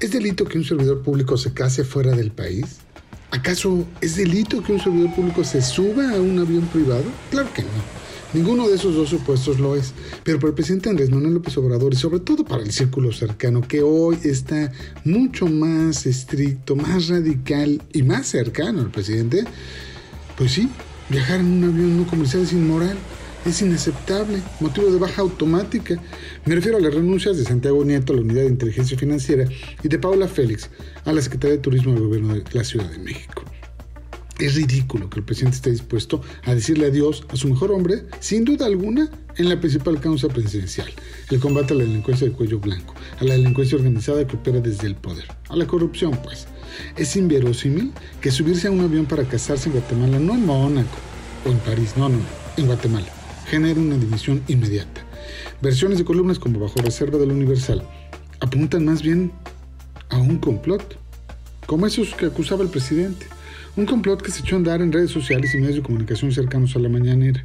¿Es delito que un servidor público se case fuera del país? ¿Acaso es delito que un servidor público se suba a un avión privado? Claro que no. Ninguno de esos dos supuestos lo es. Pero para el presidente Andrés Manuel López Obrador y sobre todo para el círculo cercano, que hoy está mucho más estricto, más radical y más cercano al presidente, pues sí, viajar en un avión no comercial es inmoral es inaceptable, motivo de baja automática. Me refiero a las renuncias de Santiago Nieto a la Unidad de Inteligencia Financiera y de Paula Félix a la Secretaría de Turismo del Gobierno de la Ciudad de México. Es ridículo que el presidente esté dispuesto a decirle adiós a su mejor hombre, sin duda alguna, en la principal causa presidencial, el combate a la delincuencia de cuello blanco, a la delincuencia organizada que opera desde el poder, a la corrupción, pues. Es inverosímil que subirse a un avión para casarse en Guatemala, no en Mónaco o en París, no, no, en Guatemala, genera una división inmediata. Versiones de columnas como Bajo Reserva del Universal apuntan más bien a un complot, como esos que acusaba el presidente. Un complot que se echó a andar en redes sociales y medios de comunicación cercanos a la mañanera.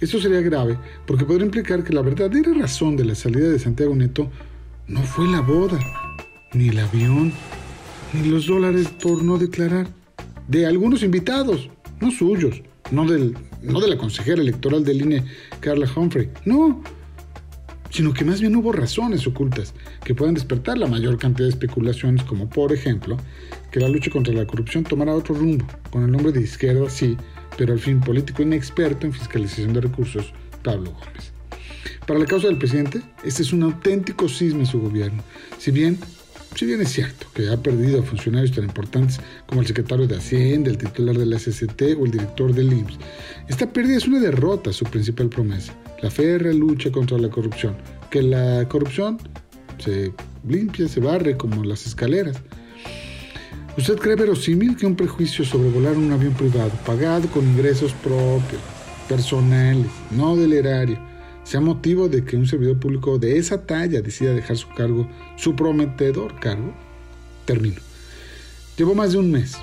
Esto sería grave porque podría implicar que la verdadera razón de la salida de Santiago Neto no fue la boda, ni el avión, ni los dólares por no declarar. De algunos invitados, no suyos no, del, no de la consejera electoral del INE, Carla Humphrey, no, sino que más bien hubo razones ocultas que pueden despertar la mayor cantidad de especulaciones, como por ejemplo que la lucha contra la corrupción tomara otro rumbo, con el nombre de izquierda, sí, pero al fin político inexperto en fiscalización de recursos, Pablo Gómez. Para la causa del presidente, este es un auténtico cisma en su gobierno. Si bien si bien es cierto que ha perdido a funcionarios tan importantes como el secretario de Hacienda, el titular del SST o el director del IMSS, esta pérdida es una derrota a su principal promesa, la férrea lucha contra la corrupción, que la corrupción se limpia, se barre como las escaleras. ¿Usted cree verosímil que un prejuicio sobre volar un avión privado, pagado con ingresos propios, personales, no del erario, sea motivo de que un servidor público de esa talla decida dejar su cargo, su prometedor cargo, termino. Llevó más de un mes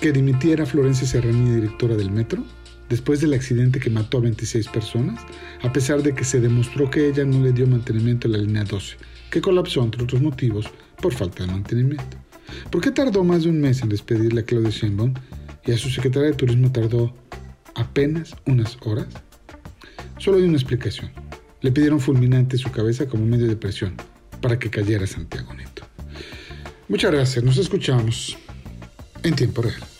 que dimitiera Florencia Serrani, directora del metro, después del accidente que mató a 26 personas, a pesar de que se demostró que ella no le dio mantenimiento a la línea 12, que colapsó, entre otros motivos, por falta de mantenimiento. ¿Por qué tardó más de un mes en despedirle a Claudia Sheinbaum y a su secretaria de Turismo tardó apenas unas horas? Solo hay una explicación. Le pidieron fulminante su cabeza como medio de presión para que cayera Santiago Neto. Muchas gracias, nos escuchamos en tiempo real.